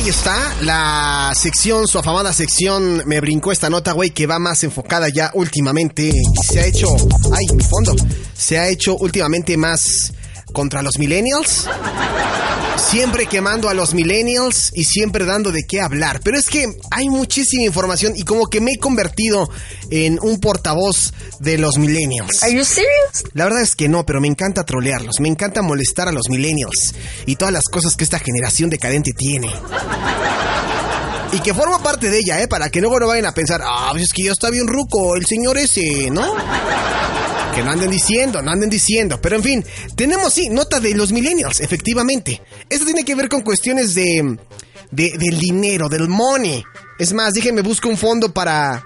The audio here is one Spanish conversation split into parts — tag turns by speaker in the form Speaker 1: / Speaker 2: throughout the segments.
Speaker 1: Ahí está la sección, su afamada sección. Me brincó esta nota, güey, que va más enfocada ya últimamente. Se ha hecho. Ay, mi fondo. Se ha hecho últimamente más contra los millennials. Siempre quemando a los millennials y siempre dando de qué hablar. Pero es que hay muchísima información y como que me he convertido en un portavoz de los millennials.
Speaker 2: Are you serious?
Speaker 1: La verdad es que no, pero me encanta trolearlos, me encanta molestar a los millennials y todas las cosas que esta generación decadente tiene. Y que forma parte de ella, ¿eh? Para que luego no vayan a pensar, ah, pues es que ya está bien ruco el señor ese, ¿no? Que no anden diciendo, no anden diciendo. Pero en fin, tenemos, sí, nota de los millennials, efectivamente. Esto tiene que ver con cuestiones de, de del dinero, del money. Es más, déjenme busco un fondo para,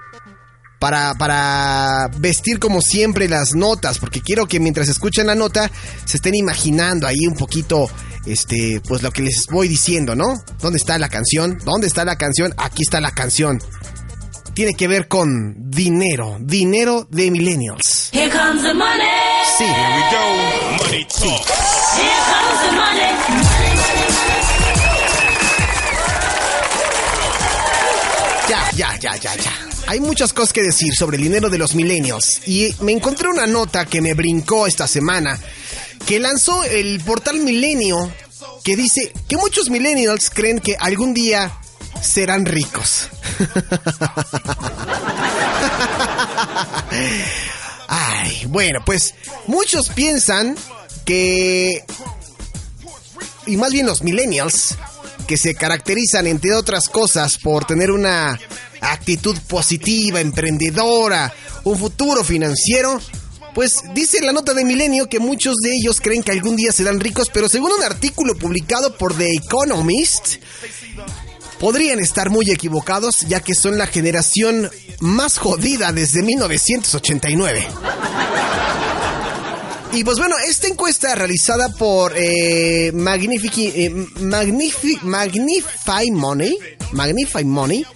Speaker 1: para, para vestir como siempre las notas, porque quiero que mientras escuchan la nota se estén imaginando ahí un poquito, este, pues lo que les voy diciendo, ¿no? ¿Dónde está la canción? ¿Dónde está la canción? Aquí está la canción. Tiene que ver con dinero, dinero de millennials.
Speaker 3: Comes the money.
Speaker 1: Sí,
Speaker 3: Here we go. Money talk. Here comes the money.
Speaker 1: ya, ya, ya, ya, ya. Hay muchas cosas que decir sobre el dinero de los millennials y me encontré una nota que me brincó esta semana que lanzó el portal Milenio que dice que muchos millennials creen que algún día serán ricos. Ay, bueno, pues muchos piensan que y más bien los millennials que se caracterizan entre otras cosas por tener una actitud positiva, emprendedora, un futuro financiero, pues dice la nota de Milenio que muchos de ellos creen que algún día serán ricos, pero según un artículo publicado por The Economist, podrían estar muy equivocados ya que son la generación más jodida desde 1989. Y pues bueno, esta encuesta realizada por eh, eh, Magnifi- Magnify Money, Magnify Money,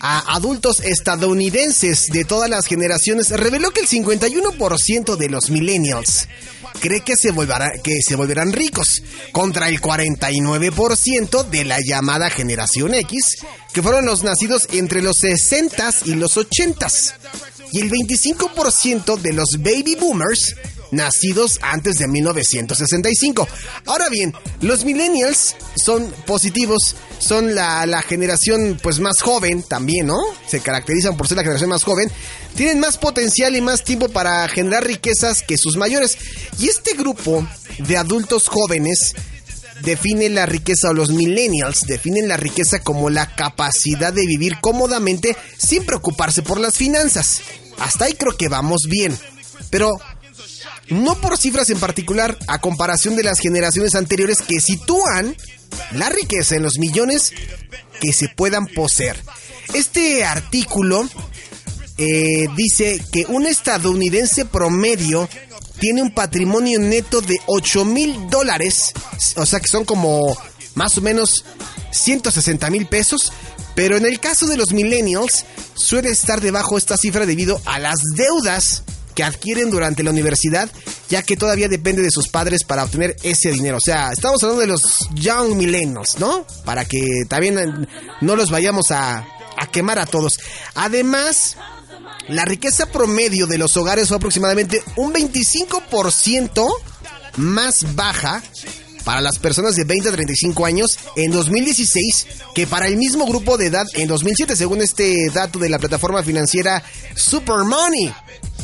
Speaker 1: a adultos estadounidenses de todas las generaciones reveló que el 51% de los millennials cree que se, volverán ricos, contra el 49% de la llamada generación X, que fueron los nacidos entre los 60s y los 80s, y el 25% de los baby boomers nacidos antes de 1965. Ahora bien, los millennials son positivos, son la, generación pues más joven también, ¿no? Se caracterizan por ser la generación más joven. Tienen más potencial y más tiempo para generar riquezas que sus mayores. Y este grupo de adultos jóvenes define la riqueza o los millennials definen la riqueza como la capacidad de vivir cómodamente sin preocuparse por las finanzas. Hasta ahí creo que vamos bien. Pero no por cifras en particular, a comparación de las generaciones anteriores que sitúan la riqueza en los millones que se puedan poseer. Este artículo eh, dice que un estadounidense promedio tiene un patrimonio neto de 8 mil dólares, o sea que son como más o menos 160 mil pesos, pero en el caso de los millennials suele estar debajo esta cifra debido a las deudas que adquieren durante la universidad, ya que todavía depende de sus padres para obtener ese dinero. O sea, estamos hablando de los young millennials, ¿no? Para que también no los vayamos a, a quemar a todos. Además, la riqueza promedio de los hogares fue aproximadamente un 25% más baja para las personas de 20 a 35 años en 2016 que para el mismo grupo de edad en 2007, según este dato de la plataforma financiera Super Money.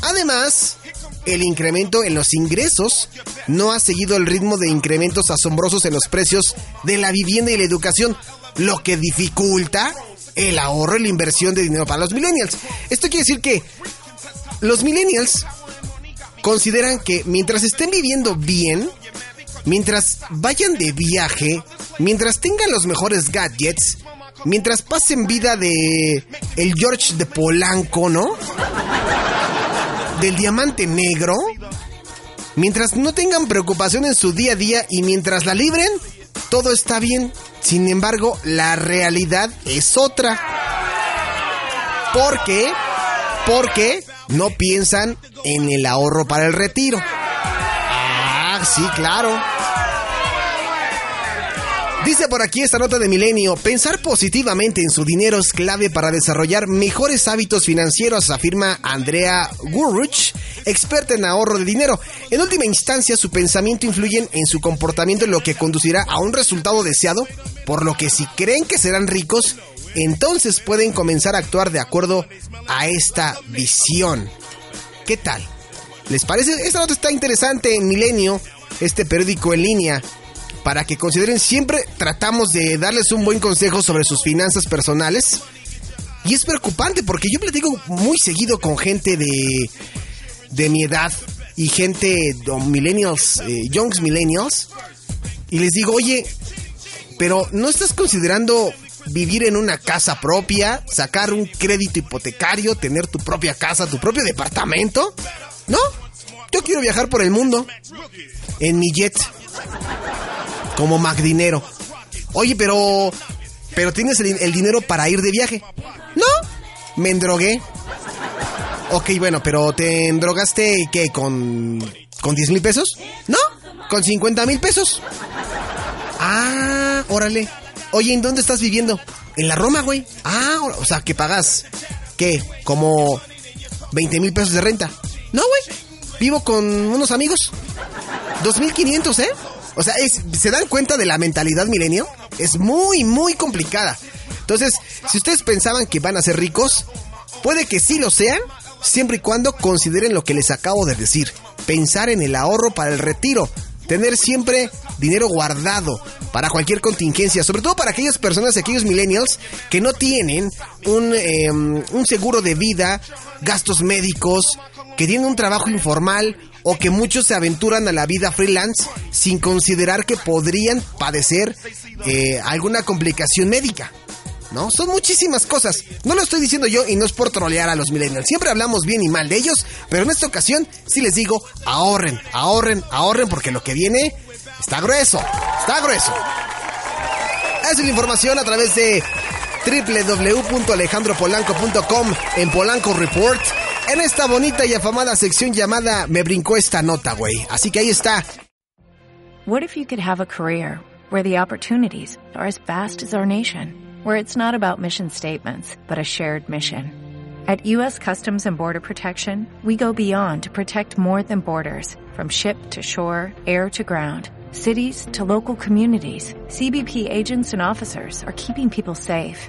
Speaker 1: Además, el incremento en los ingresos no ha seguido el ritmo de incrementos asombrosos en los precios de la vivienda y la educación, lo que dificulta el ahorro y la inversión de dinero para los millennials. Esto quiere decir que los millennials consideran que mientras estén viviendo bien, mientras vayan de viaje, mientras tengan los mejores gadgets, mientras pasen vida de el George de Polanco, ¿no? Del diamante negro, mientras no tengan preocupación en su día a día y mientras la libren, todo está bien. Sin embargo, la realidad es otra. ¿Por qué? Porque no piensan en el ahorro para el retiro. Ah, sí, claro. Dice por aquí esta nota de Milenio, pensar positivamente en su dinero es clave para desarrollar mejores hábitos financieros, afirma Andrea Gurruch, experta en ahorro de dinero. En última instancia, su pensamiento influye en su comportamiento, lo que conducirá a un resultado deseado, por lo que si creen que serán ricos, entonces pueden comenzar a actuar de acuerdo a esta visión. ¿Qué tal? ¿Les parece? Esta nota está interesante en Milenio, este periódico en línea, para que consideren siempre tratamos de darles un buen consejo sobre sus finanzas personales. Y es preocupante porque yo platico muy seguido con gente de, de mi edad y gente, de millennials, eh, youngs millennials, y les digo, oye, pero ¿no estás considerando vivir en una casa propia, sacar un crédito hipotecario, tener tu propia casa, tu propio departamento? ¿No? Yo quiero viajar por el mundo en mi jet como Mac Dinero. Oye, pero pero tienes el, el dinero para ir de viaje. No, me endrogué. Ok, bueno, pero ¿te endrogaste qué? ¿Con, con 10 mil pesos? No, con 50 mil pesos. Ah, órale. Oye, ¿en dónde estás viviendo? En la Roma, güey. Ah, o sea, que pagas, ¿qué? Como 20 mil pesos de renta. No, güey. Vivo con unos amigos. 2.500, ¿eh? O sea, es, ¿se dan cuenta de la mentalidad milenio? Es muy, muy complicada. Entonces, si ustedes pensaban que van a ser ricos, puede que sí lo sean, siempre y cuando consideren lo que les acabo de decir. Pensar en el ahorro para el retiro. Tener siempre dinero guardado para cualquier contingencia, sobre todo para aquellas personas, aquellos millennials que no tienen un, eh, un seguro de vida, gastos médicos, que tienen un trabajo informal o que muchos se aventuran a la vida freelance sin considerar que podrían padecer eh, alguna complicación médica. ¿No? Son muchísimas cosas. No lo estoy diciendo yo y no es por trolear a los millennials. Siempre hablamos bien y mal de ellos, pero en esta ocasión sí les digo, ahorren, ahorren, ahorren porque lo que viene está grueso, está grueso. Esa es la información a través de www.alejandropolanco.com en Polanco Report en esta bonita y afamada sección llamada Me brincó esta nota, güey. Así que ahí está.
Speaker 2: What if you could have a career where the opportunities are as vast as our nation, where it's not about mission statements, but a shared mission? At U.S. Customs and Border Protection, we go beyond to protect more than borders, from ship to shore, air to ground, cities to local communities. CBP agents and officers are keeping people safe.